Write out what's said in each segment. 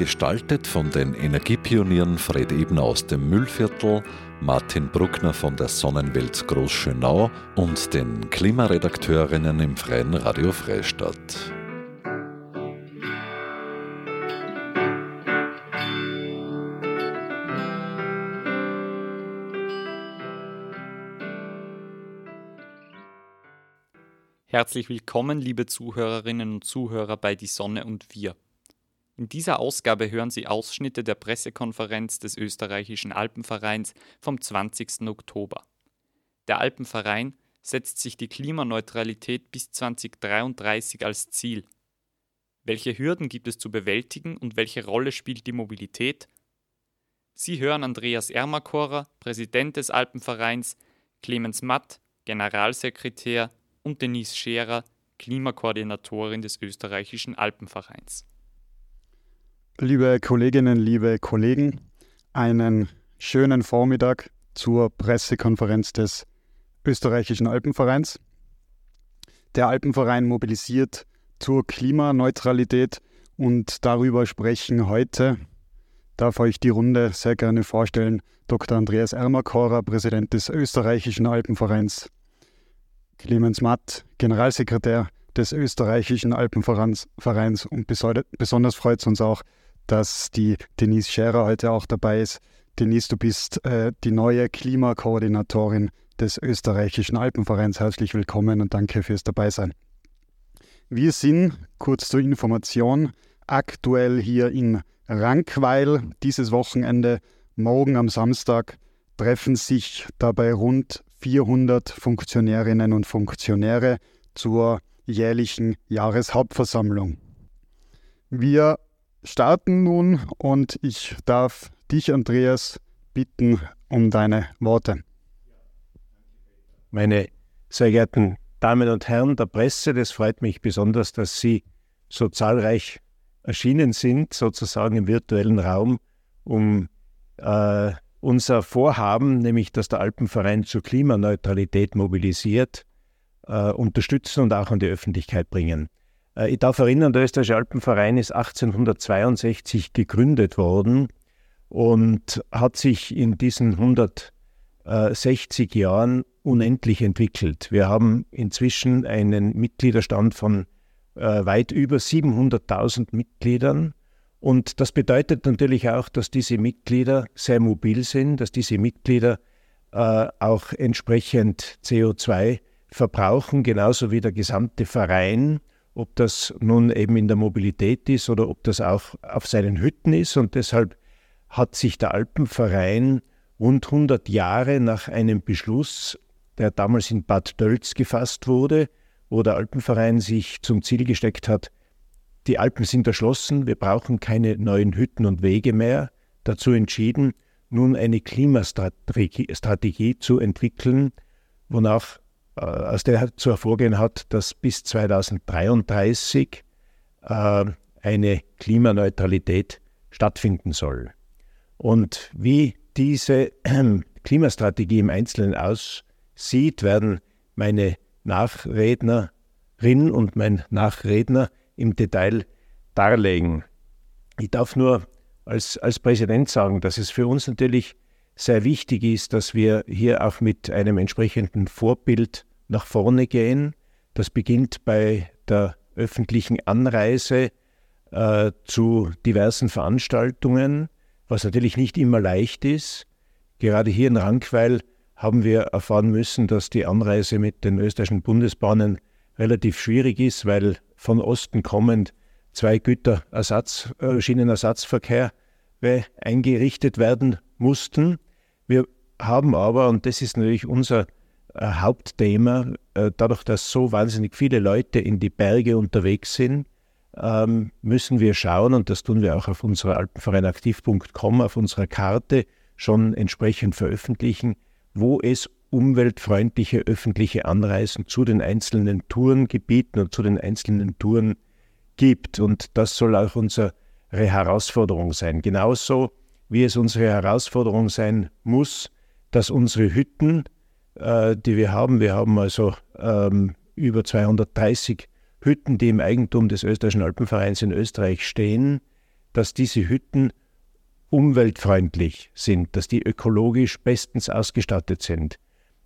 Gestaltet von den Energiepionieren Fred Ebner aus dem Müllviertel, Martin Bruckner von der Sonnenwelt Großschönau und den Klimaredakteurinnen im Freien Radio Freistadt. Herzlich willkommen, liebe Zuhörerinnen und Zuhörer bei Die Sonne und wir. In dieser Ausgabe hören Sie Ausschnitte der Pressekonferenz des österreichischen Alpenvereins vom 20. Oktober. Der Alpenverein setzt sich die Klimaneutralität bis 2033 als Ziel. Welche Hürden gibt es zu bewältigen und welche Rolle spielt die Mobilität? Sie hören Andreas Ermakorer, Präsident des Alpenvereins, Clemens Matt, Generalsekretär und Denise Scherer, Klimakoordinatorin des österreichischen Alpenvereins. Liebe Kolleginnen, liebe Kollegen, einen schönen Vormittag zur Pressekonferenz des österreichischen Alpenvereins. Der Alpenverein mobilisiert zur Klimaneutralität und darüber sprechen heute, darf euch die Runde sehr gerne vorstellen, Dr. Andreas Ermakorer, Präsident des österreichischen Alpenvereins, Clemens Matt, Generalsekretär des österreichischen Alpenvereins und besonders freut es uns auch, dass die Denise Scherer heute auch dabei ist. Denise, du bist äh, die neue Klimakoordinatorin des österreichischen Alpenvereins. Herzlich willkommen und danke fürs Dabeisein. Wir sind, kurz zur Information, aktuell hier in Rankweil. Dieses Wochenende, morgen am Samstag, treffen sich dabei rund 400 Funktionärinnen und Funktionäre zur jährlichen Jahreshauptversammlung. Wir starten nun und ich darf dich, Andreas, bitten um deine Worte. Meine sehr geehrten Damen und Herren der Presse, das freut mich besonders, dass Sie so zahlreich erschienen sind, sozusagen im virtuellen Raum, um äh, unser Vorhaben, nämlich dass der Alpenverein zur Klimaneutralität mobilisiert, äh, unterstützen und auch an die Öffentlichkeit bringen. Äh, ich darf erinnern, der Österreichische Alpenverein ist 1862 gegründet worden und hat sich in diesen 160 Jahren unendlich entwickelt. Wir haben inzwischen einen Mitgliederstand von äh, weit über 700.000 Mitgliedern und das bedeutet natürlich auch, dass diese Mitglieder sehr mobil sind, dass diese Mitglieder äh, auch entsprechend CO2 verbrauchen, genauso wie der gesamte Verein, ob das nun eben in der Mobilität ist oder ob das auch auf seinen Hütten ist. Und deshalb hat sich der Alpenverein rund 100 Jahre nach einem Beschluss, der damals in Bad Dölz gefasst wurde, wo der Alpenverein sich zum Ziel gesteckt hat, die Alpen sind erschlossen, wir brauchen keine neuen Hütten und Wege mehr. Dazu entschieden, nun eine Klimastrategie zu entwickeln, wonach aus der zu hervorgehen hat, dass bis 2033 äh, eine Klimaneutralität stattfinden soll. Und wie diese äh, Klimastrategie im Einzelnen aussieht, werden meine Nachrednerin und mein Nachredner im Detail darlegen. Ich darf nur als, als Präsident sagen, dass es für uns natürlich sehr wichtig ist, dass wir hier auch mit einem entsprechenden Vorbild nach vorne gehen. Das beginnt bei der öffentlichen Anreise äh, zu diversen Veranstaltungen, was natürlich nicht immer leicht ist. Gerade hier in Rankweil haben wir erfahren müssen, dass die Anreise mit den österreichischen Bundesbahnen relativ schwierig ist, weil von Osten kommend zwei Güterersatz, äh, Schienenersatzverkehr eingerichtet werden mussten. Wir haben aber, und das ist natürlich unser äh, Hauptthema, äh, dadurch, dass so wahnsinnig viele Leute in die Berge unterwegs sind, ähm, müssen wir schauen, und das tun wir auch auf unserer alpenvereinaktiv.com, auf unserer Karte schon entsprechend veröffentlichen, wo es umweltfreundliche öffentliche Anreisen zu den einzelnen Tourengebieten und zu den einzelnen Touren gibt. Und das soll auch unsere Herausforderung sein. Genauso wie es unsere Herausforderung sein muss, dass unsere Hütten, äh, die wir haben, wir haben also ähm, über 230 Hütten, die im Eigentum des Österreichischen Alpenvereins in Österreich stehen, dass diese Hütten umweltfreundlich sind, dass die ökologisch bestens ausgestattet sind.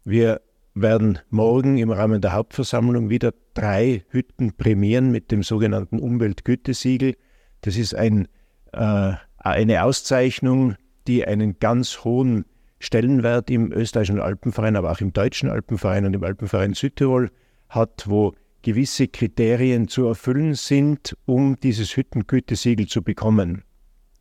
Wir werden morgen im Rahmen der Hauptversammlung wieder drei Hütten prämieren mit dem sogenannten Umweltgütesiegel. Das ist ein, äh, eine Auszeichnung, die einen ganz hohen Stellenwert im österreichischen Alpenverein, aber auch im deutschen Alpenverein und im Alpenverein Südtirol hat, wo gewisse Kriterien zu erfüllen sind, um dieses Hüttengütesiegel zu bekommen.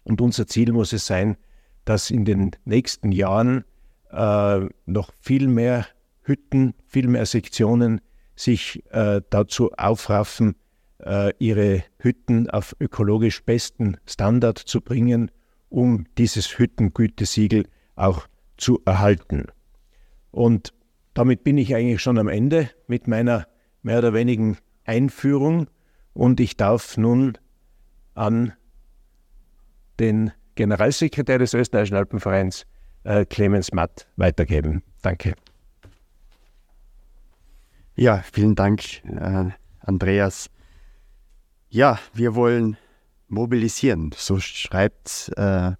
Und unser Ziel muss es sein, dass in den nächsten Jahren äh, noch viel mehr Hütten, viel mehr Sektionen sich äh, dazu aufraffen, äh, ihre Hütten auf ökologisch besten Standard zu bringen, um dieses Hüttengütesiegel auch zu erhalten. Und damit bin ich eigentlich schon am Ende mit meiner mehr oder wenigen Einführung und ich darf nun an den Generalsekretär des Österreichischen Alpenvereins, äh, Clemens Matt, weitergeben. Danke. Ja, vielen Dank, äh, Andreas. Ja, wir wollen mobilisieren. So schreibt äh,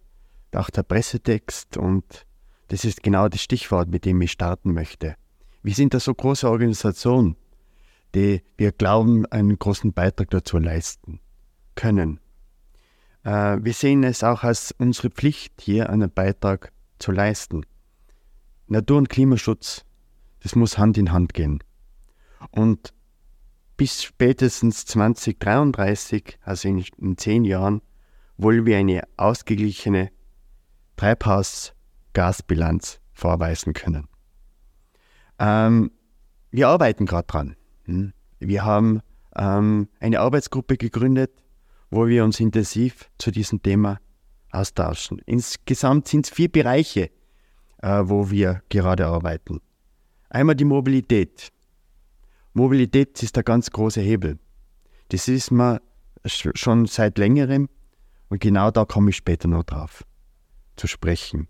auch der Pressetext und das ist genau das Stichwort, mit dem ich starten möchte. Wir sind da so große Organisation, die wir glauben, einen großen Beitrag dazu leisten können. Äh, wir sehen es auch als unsere Pflicht, hier einen Beitrag zu leisten. Natur- und Klimaschutz, das muss Hand in Hand gehen. Und bis spätestens 2033, also in, in zehn Jahren, wollen wir eine ausgeglichene Treibhausgasbilanz vorweisen können. Ähm, wir arbeiten gerade dran. Hm? Wir haben ähm, eine Arbeitsgruppe gegründet, wo wir uns intensiv zu diesem Thema austauschen. Insgesamt sind es vier Bereiche, äh, wo wir gerade arbeiten. Einmal die Mobilität. Mobilität ist der ganz große Hebel. Das ist mir schon seit längerem und genau da komme ich später noch drauf zu sprechen.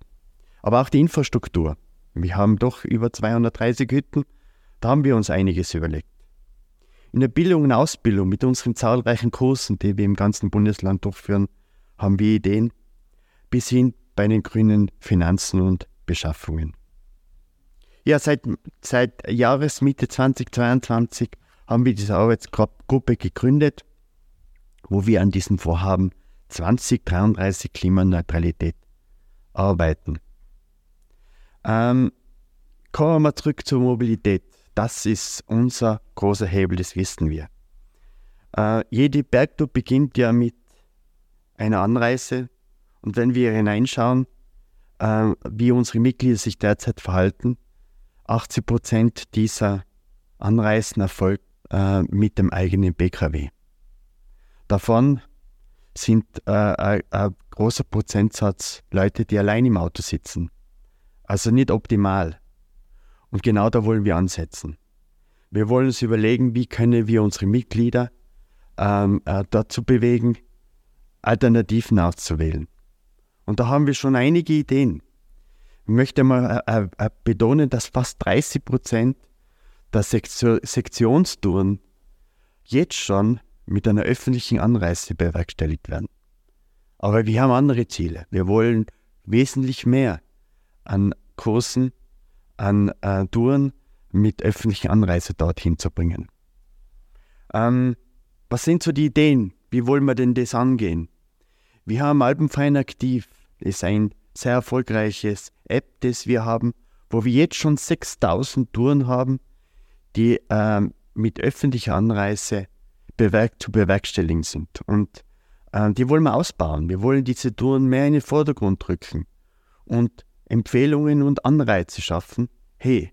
Aber auch die Infrastruktur. Wir haben doch über 230 Hütten, da haben wir uns einiges überlegt. In der Bildung und Ausbildung mit unseren zahlreichen Kursen, die wir im ganzen Bundesland durchführen, haben wir Ideen, bis hin bei den grünen Finanzen und Beschaffungen. Ja, seit, seit Jahresmitte 2022 haben wir diese Arbeitsgruppe gegründet, wo wir an diesem Vorhaben 2033 Klimaneutralität arbeiten. Ähm, kommen wir zurück zur Mobilität. Das ist unser großer Hebel, das wissen wir. Äh, jede Bergtour beginnt ja mit einer Anreise und wenn wir hineinschauen, äh, wie unsere Mitglieder sich derzeit verhalten, 80 Prozent dieser Anreisen erfolgt äh, mit dem eigenen PKW. Davon sind äh, ein großer Prozentsatz Leute, die allein im Auto sitzen. Also nicht optimal. Und genau da wollen wir ansetzen. Wir wollen uns überlegen, wie können wir unsere Mitglieder ähm, äh, dazu bewegen, Alternativen auszuwählen. Und da haben wir schon einige Ideen. Ich möchte mal äh, äh, betonen, dass fast 30 Prozent der Sektion Sektionstouren jetzt schon mit einer öffentlichen Anreise bewerkstelligt werden. Aber wir haben andere Ziele. Wir wollen wesentlich mehr an Kursen, an äh, Touren mit öffentlicher Anreise dorthin zu bringen. Ähm, was sind so die Ideen? Wie wollen wir denn das angehen? Wir haben Alpenverein aktiv. Das ist ein sehr erfolgreiches App, das wir haben, wo wir jetzt schon 6000 Touren haben, die ähm, mit öffentlicher Anreise bewerk zu bewerkstelligen sind. Und äh, die wollen wir ausbauen. Wir wollen diese Touren mehr in den Vordergrund rücken und Empfehlungen und Anreize schaffen. Hey,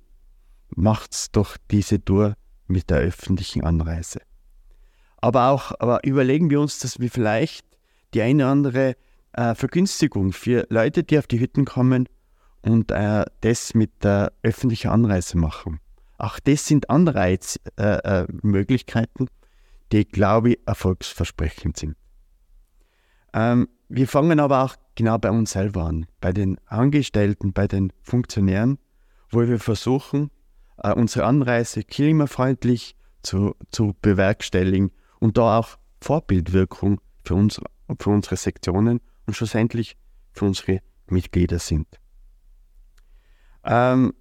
macht's doch diese Tour mit der öffentlichen Anreise. Aber auch aber überlegen wir uns, dass wir vielleicht die eine oder andere äh, Vergünstigung für Leute, die auf die Hütten kommen und äh, das mit der öffentlichen Anreise machen. Auch das sind Anreizmöglichkeiten, äh, äh die, glaube ich, erfolgsversprechend sind. Ähm, wir fangen aber auch genau bei uns selber an, bei den Angestellten, bei den Funktionären, wo wir versuchen, äh, unsere Anreise klimafreundlich zu, zu bewerkstelligen und da auch Vorbildwirkung für, uns, für unsere Sektionen und schlussendlich für unsere Mitglieder sind. Ähm,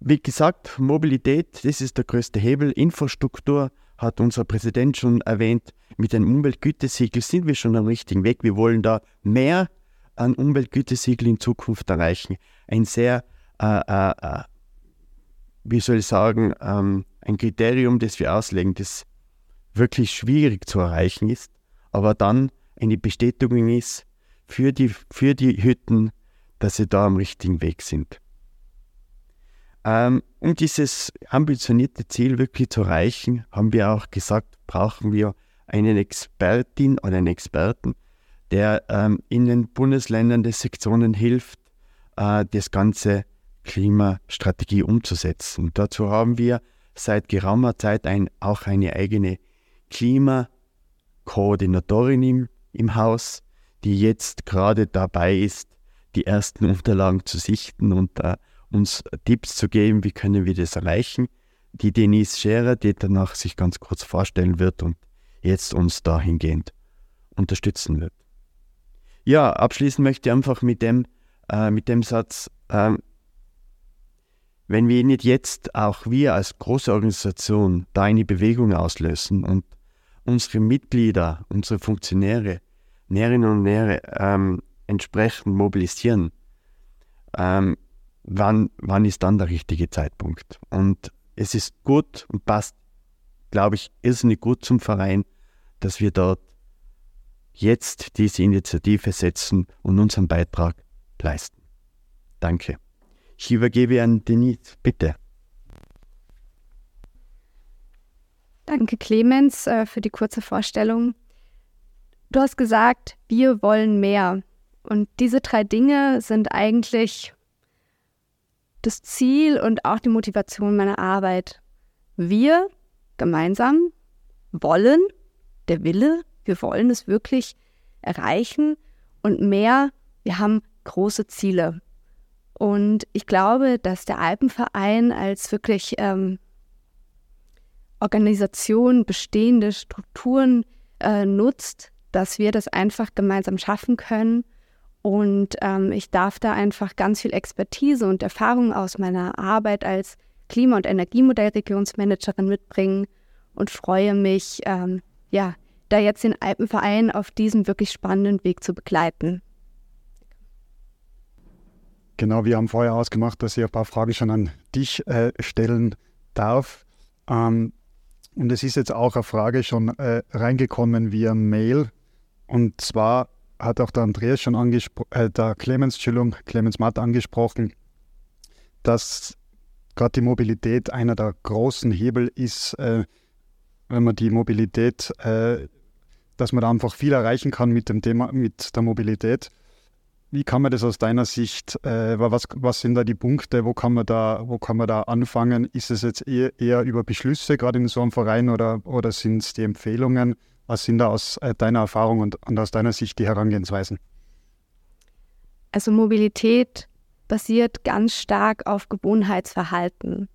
wie gesagt, Mobilität, das ist der größte Hebel. Infrastruktur hat unser Präsident schon erwähnt. Mit dem Umweltgütesiegel sind wir schon am richtigen Weg. Wir wollen da mehr an Umweltgütesiegel in Zukunft erreichen. Ein sehr, äh, äh, äh wie soll ich sagen, ähm, ein Kriterium, das wir auslegen, das wirklich schwierig zu erreichen ist, aber dann eine Bestätigung ist für die, für die Hütten, dass sie da am richtigen Weg sind. Ähm, um dieses ambitionierte Ziel wirklich zu erreichen, haben wir auch gesagt, brauchen wir einen Expertin oder einen Experten, der ähm, in den Bundesländern der Sektionen hilft, äh, das ganze Klimastrategie umzusetzen. Dazu haben wir seit geraumer Zeit ein, auch eine eigene Klimakoordinatorin im, im Haus, die jetzt gerade dabei ist, die ersten Unterlagen zu sichten und äh, uns Tipps zu geben, wie können wir das erreichen. Die Denise Scherer, die danach sich ganz kurz vorstellen wird und jetzt uns dahingehend unterstützen wird. Ja, abschließen möchte ich einfach mit dem, äh, mit dem Satz, äh, wenn wir nicht jetzt auch wir als große Organisation da eine Bewegung auslösen und unsere Mitglieder, unsere Funktionäre, Näherinnen und Nähere ähm, entsprechend mobilisieren, ähm, wann, wann ist dann der richtige Zeitpunkt? Und es ist gut und passt, glaube ich, irrsinnig gut zum Verein, dass wir dort jetzt diese Initiative setzen und unseren Beitrag leisten. Danke. Ich übergebe an Denise, bitte. Danke, Clemens, äh, für die kurze Vorstellung. Du hast gesagt, wir wollen mehr. Und diese drei Dinge sind eigentlich das Ziel und auch die Motivation meiner Arbeit. Wir gemeinsam wollen, der Wille, wir wollen es wirklich erreichen und mehr, wir haben große Ziele. Und ich glaube, dass der Alpenverein als wirklich ähm, Organisation bestehende Strukturen äh, nutzt, dass wir das einfach gemeinsam schaffen können und ähm, ich darf da einfach ganz viel Expertise und Erfahrung aus meiner Arbeit als Klima- und Energiemodellregionsmanagerin mitbringen und freue mich, ähm, ja, da jetzt den Alpenverein auf diesem wirklich spannenden Weg zu begleiten. Genau, wir haben vorher ausgemacht, dass ich ein paar Fragen schon an dich äh, stellen darf. Ähm, und es ist jetzt auch eine Frage schon äh, reingekommen via Mail. Und zwar hat auch der Andreas schon angesprochen, äh, der Clemens, Entschuldigung, Clemens Matt angesprochen, dass gerade die Mobilität einer der großen Hebel ist, äh, wenn man die Mobilität, äh, dass man da einfach viel erreichen kann mit dem Thema, mit der Mobilität. Wie kann man das aus deiner Sicht, äh, was, was sind da die Punkte, wo kann man da, wo kann man da anfangen? Ist es jetzt eher, eher über Beschlüsse, gerade in so einem Verein, oder, oder sind es die Empfehlungen? Was sind da aus äh, deiner Erfahrung und, und aus deiner Sicht die Herangehensweisen? Also Mobilität basiert ganz stark auf Gewohnheitsverhalten.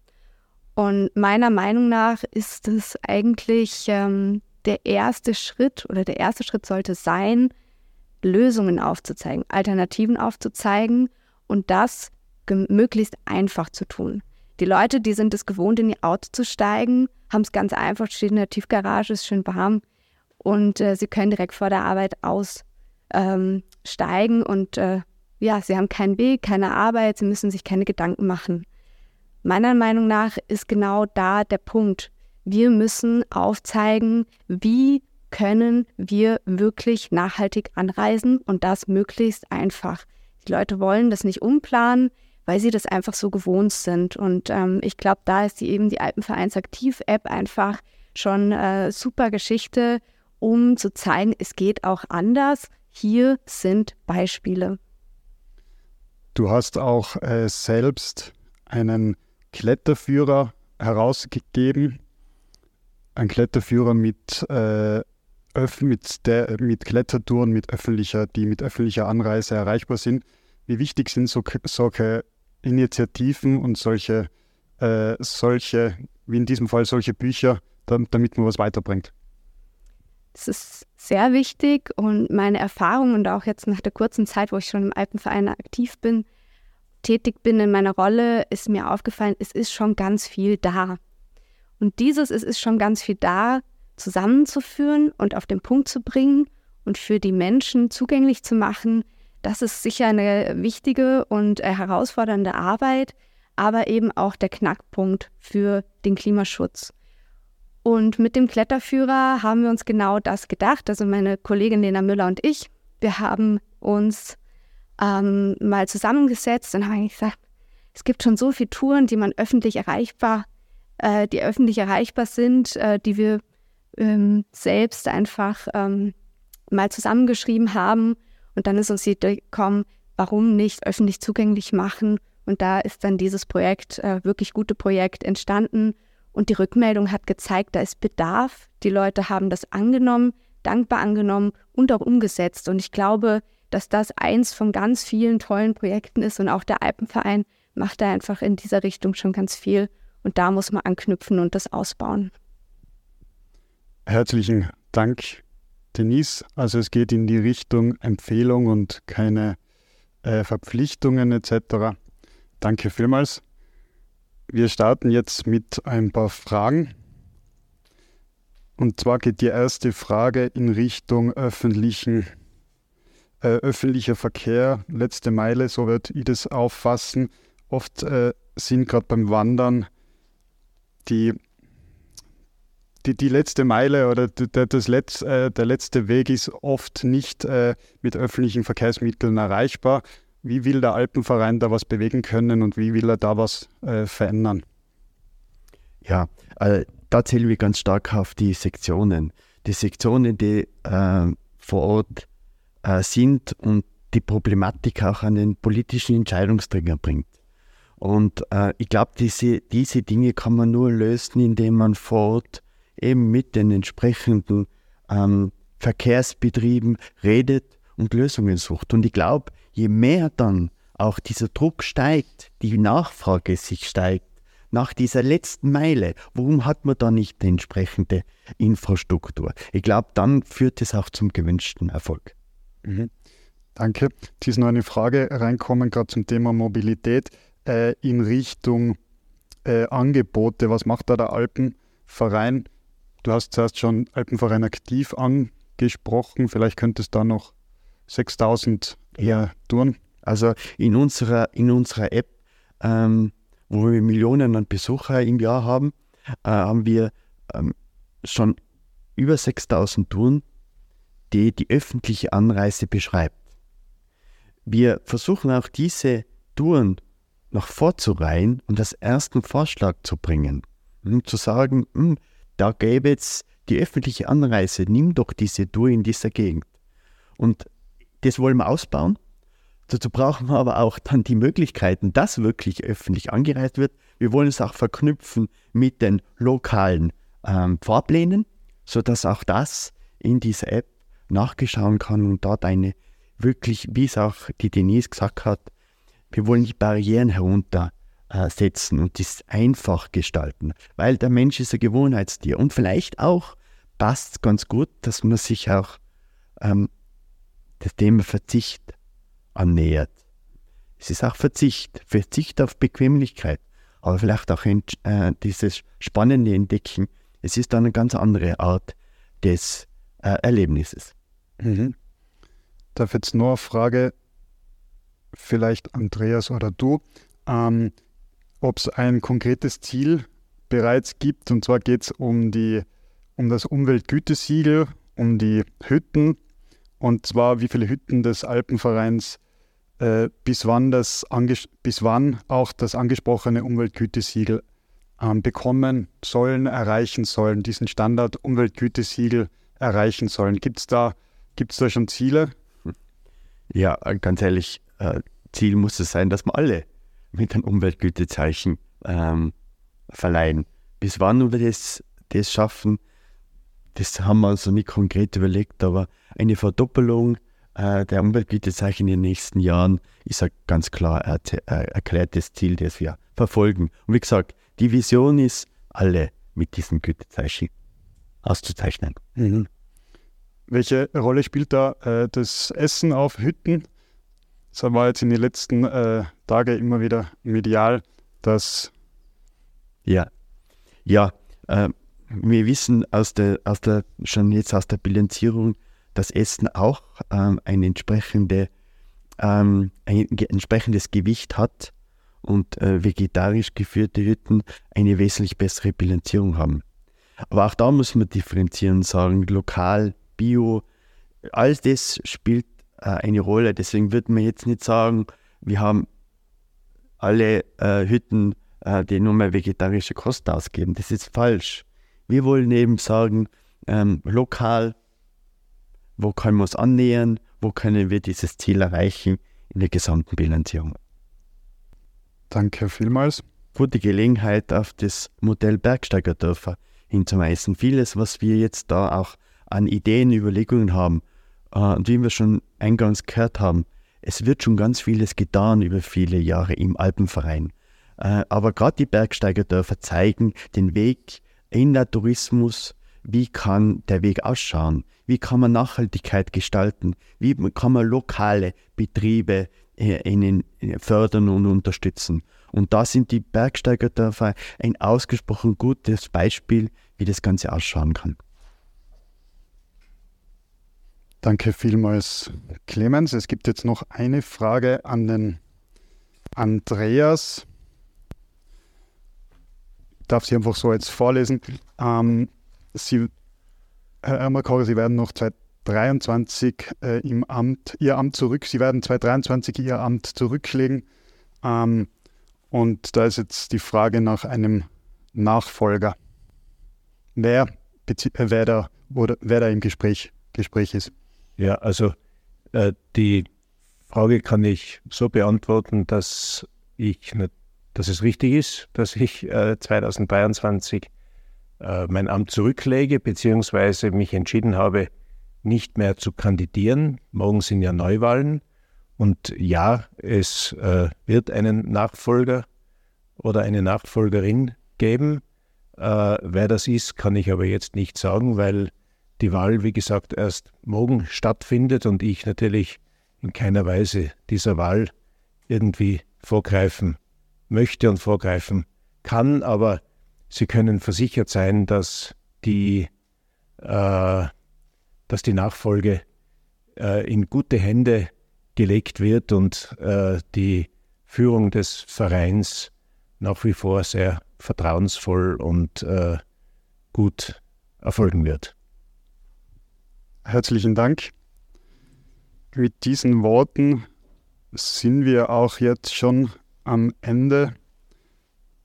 Und meiner Meinung nach ist es eigentlich ähm, der erste Schritt oder der erste Schritt sollte sein, Lösungen aufzuzeigen, Alternativen aufzuzeigen und das möglichst einfach zu tun. Die Leute, die sind es gewohnt, in ihr Auto zu steigen, haben es ganz einfach, steht in der Tiefgarage, ist schön warm, und äh, sie können direkt vor der Arbeit aussteigen ähm, und äh, ja, sie haben keinen Weg, keine Arbeit, sie müssen sich keine Gedanken machen. Meiner Meinung nach ist genau da der Punkt. Wir müssen aufzeigen, wie können wir wirklich nachhaltig anreisen und das möglichst einfach. Die Leute wollen das nicht umplanen, weil sie das einfach so gewohnt sind. Und ähm, ich glaube, da ist die, eben die Alpenvereinsaktiv-App einfach schon äh, super Geschichte, um zu zeigen, es geht auch anders. Hier sind Beispiele. Du hast auch äh, selbst einen Kletterführer herausgegeben. Ein Kletterführer mit, äh, mit, der, mit Klettertouren, mit öffentlicher, die mit öffentlicher Anreise erreichbar sind. Wie wichtig sind so, solche Initiativen und solche, äh, solche, wie in diesem Fall solche Bücher, damit man was weiterbringt? Es ist sehr wichtig und meine Erfahrung und auch jetzt nach der kurzen Zeit, wo ich schon im Alpenverein aktiv bin, tätig bin in meiner Rolle, ist mir aufgefallen, es ist schon ganz viel da. Und dieses, es ist schon ganz viel da, zusammenzuführen und auf den Punkt zu bringen und für die Menschen zugänglich zu machen, das ist sicher eine wichtige und äh, herausfordernde Arbeit, aber eben auch der Knackpunkt für den Klimaschutz. Und mit dem Kletterführer haben wir uns genau das gedacht. Also meine Kollegin Lena Müller und ich, wir haben uns ähm, mal zusammengesetzt und haben gesagt, es gibt schon so viele Touren, die man öffentlich erreichbar, äh, die öffentlich erreichbar sind, äh, die wir ähm, selbst einfach ähm, mal zusammengeschrieben haben. Und dann ist uns die Idee gekommen, warum nicht öffentlich zugänglich machen? Und da ist dann dieses Projekt, äh, wirklich gute Projekt entstanden und die Rückmeldung hat gezeigt, da ist Bedarf. Die Leute haben das angenommen, dankbar angenommen und auch umgesetzt. Und ich glaube, dass das eins von ganz vielen tollen Projekten ist. Und auch der Alpenverein macht da einfach in dieser Richtung schon ganz viel. Und da muss man anknüpfen und das ausbauen. Herzlichen Dank, Denise. Also es geht in die Richtung Empfehlung und keine äh, Verpflichtungen etc. Danke vielmals. Wir starten jetzt mit ein paar Fragen. Und zwar geht die erste Frage in Richtung öffentlichen, äh, öffentlicher Verkehr, letzte Meile, so wird ich das auffassen. Oft äh, sind gerade beim Wandern die, die, die letzte Meile oder der, das Letz, äh, der letzte Weg ist oft nicht äh, mit öffentlichen Verkehrsmitteln erreichbar wie will der Alpenverein da was bewegen können und wie will er da was äh, verändern? Ja, äh, da zählen wir ganz stark auf die Sektionen. Die Sektionen, die äh, vor Ort äh, sind und die Problematik auch an den politischen Entscheidungsträger bringt. Und äh, ich glaube, diese, diese Dinge kann man nur lösen, indem man vor Ort eben mit den entsprechenden ähm, Verkehrsbetrieben redet und Lösungen sucht. Und ich glaube, je mehr dann auch dieser Druck steigt, die Nachfrage sich steigt, nach dieser letzten Meile, warum hat man da nicht die entsprechende Infrastruktur? Ich glaube, dann führt es auch zum gewünschten Erfolg. Mhm. Danke. Es ist noch eine Frage reinkommen, gerade zum Thema Mobilität äh, in Richtung äh, Angebote. Was macht da der Alpenverein? Du hast zuerst schon Alpenverein aktiv angesprochen. Vielleicht könntest du da noch 6000 eher tun. Also in unserer, in unserer App, ähm, wo wir Millionen an Besucher im Jahr haben, äh, haben wir ähm, schon über 6000 Touren, die die öffentliche Anreise beschreibt. Wir versuchen auch diese Touren noch vorzureihen und als ersten Vorschlag zu bringen, um zu sagen, hm, da gäbe es die öffentliche Anreise, nimm doch diese Tour in dieser Gegend. Und das wollen wir ausbauen. Dazu brauchen wir aber auch dann die Möglichkeiten, dass wirklich öffentlich angereist wird. Wir wollen es auch verknüpfen mit den lokalen ähm, Fahrplänen, sodass auch das in dieser App nachgeschaut kann und dort eine wirklich, wie es auch die Denise gesagt hat, wir wollen die Barrieren heruntersetzen und das einfach gestalten, weil der Mensch ist ein Gewohnheitstier und vielleicht auch passt es ganz gut, dass man sich auch ähm, das Thema Verzicht annähert. Es ist auch Verzicht, Verzicht auf Bequemlichkeit, aber vielleicht auch äh, dieses spannende Entdecken. Es ist dann eine ganz andere Art des äh, Erlebnisses. Mhm. Darf jetzt nur eine Frage, vielleicht Andreas oder du, ähm, ob es ein konkretes Ziel bereits gibt. Und zwar geht es um, um das Umweltgütesiegel, um die Hütten und zwar, wie viele Hütten des Alpenvereins äh, bis, wann das bis wann auch das angesprochene Umweltgütesiegel ähm, bekommen sollen, erreichen sollen, diesen Standard Umweltgütesiegel erreichen sollen. Gibt es da, gibt's da schon Ziele? Ja, ganz ehrlich, äh, Ziel muss es sein, dass wir alle mit einem Umweltgütezeichen ähm, verleihen. Bis wann wir das, das schaffen, das haben wir uns noch nicht konkret überlegt, aber eine Verdoppelung äh, der Umweltgütezeichen in den nächsten Jahren ist ein ganz klar er, er, erklärtes Ziel, das wir verfolgen. Und wie gesagt, die Vision ist, alle mit diesen Gütezeichen auszuzeichnen. Mhm. Welche Rolle spielt da äh, das Essen auf Hütten? Das war jetzt in den letzten äh, Tagen immer wieder medial, dass. Ja, ja. Äh, wir wissen aus der, aus der, schon jetzt aus der Bilanzierung, dass Essen auch ähm, ein, entsprechende, ähm, ein entsprechendes Gewicht hat und äh, vegetarisch geführte Hütten eine wesentlich bessere Bilanzierung haben. Aber auch da muss man differenzieren, sagen, lokal, bio, all das spielt äh, eine Rolle. Deswegen würde man jetzt nicht sagen, wir haben alle äh, Hütten, äh, die nur mehr vegetarische Kost ausgeben. Das ist falsch. Wir wollen eben sagen, ähm, lokal, wo können wir uns annähern, wo können wir dieses Ziel erreichen in der gesamten Bilanzierung. Danke vielmals. Gute Gelegenheit, auf das Modell Bergsteigerdörfer hinzuweisen. Vieles, was wir jetzt da auch an Ideen, Überlegungen haben, äh, und wie wir schon eingangs gehört haben, es wird schon ganz vieles getan über viele Jahre im Alpenverein. Äh, aber gerade die Bergsteigerdörfer zeigen den Weg in der Tourismus, wie kann der Weg ausschauen, wie kann man Nachhaltigkeit gestalten, wie kann man lokale Betriebe äh, fördern und unterstützen. Und da sind die Bergsteigerdörfer ein ausgesprochen gutes Beispiel, wie das Ganze ausschauen kann. Danke vielmals, Clemens. Es gibt jetzt noch eine Frage an den Andreas. Darf sie einfach so jetzt vorlesen. Ähm, sie, Herr Ermerkocher, Sie werden noch 2023 äh, im Amt, Ihr Amt zurück, Sie werden 2023 Ihr Amt zurücklegen. Ähm, und da ist jetzt die Frage nach einem Nachfolger. Wer, äh, wer, da, oder, wer da im Gespräch, Gespräch ist. Ja, also äh, die Frage kann ich so beantworten, dass ich dass es richtig ist, dass ich äh, 2023 äh, mein Amt zurücklege, beziehungsweise mich entschieden habe, nicht mehr zu kandidieren. Morgen sind ja Neuwahlen. Und ja, es äh, wird einen Nachfolger oder eine Nachfolgerin geben. Äh, wer das ist, kann ich aber jetzt nicht sagen, weil die Wahl, wie gesagt, erst morgen stattfindet und ich natürlich in keiner Weise dieser Wahl irgendwie vorgreifen möchte und vorgreifen kann. Aber Sie können versichert sein, dass die, äh, dass die Nachfolge äh, in gute Hände gelegt wird und äh, die Führung des Vereins nach wie vor sehr vertrauensvoll und äh, gut erfolgen wird. Herzlichen Dank. Mit diesen Worten sind wir auch jetzt schon am Ende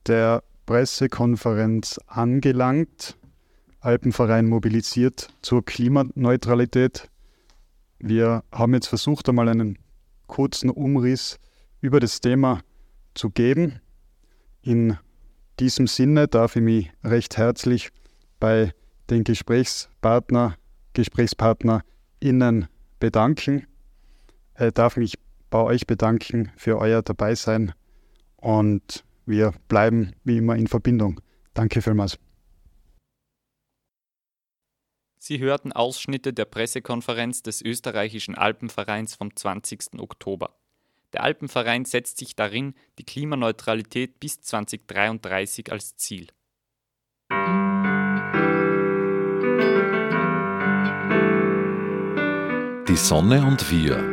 der Pressekonferenz angelangt. Alpenverein mobilisiert zur Klimaneutralität. Wir haben jetzt versucht, einmal einen kurzen Umriss über das Thema zu geben. In diesem Sinne darf ich mich recht herzlich bei den Gesprächspartner, GesprächspartnerInnen bedanken. Ich darf mich bei euch bedanken für euer Dabeisein und wir bleiben wie immer in Verbindung. Danke vielmals. Sie hörten Ausschnitte der Pressekonferenz des österreichischen Alpenvereins vom 20. Oktober. Der Alpenverein setzt sich darin die Klimaneutralität bis 2033 als Ziel. Die Sonne und wir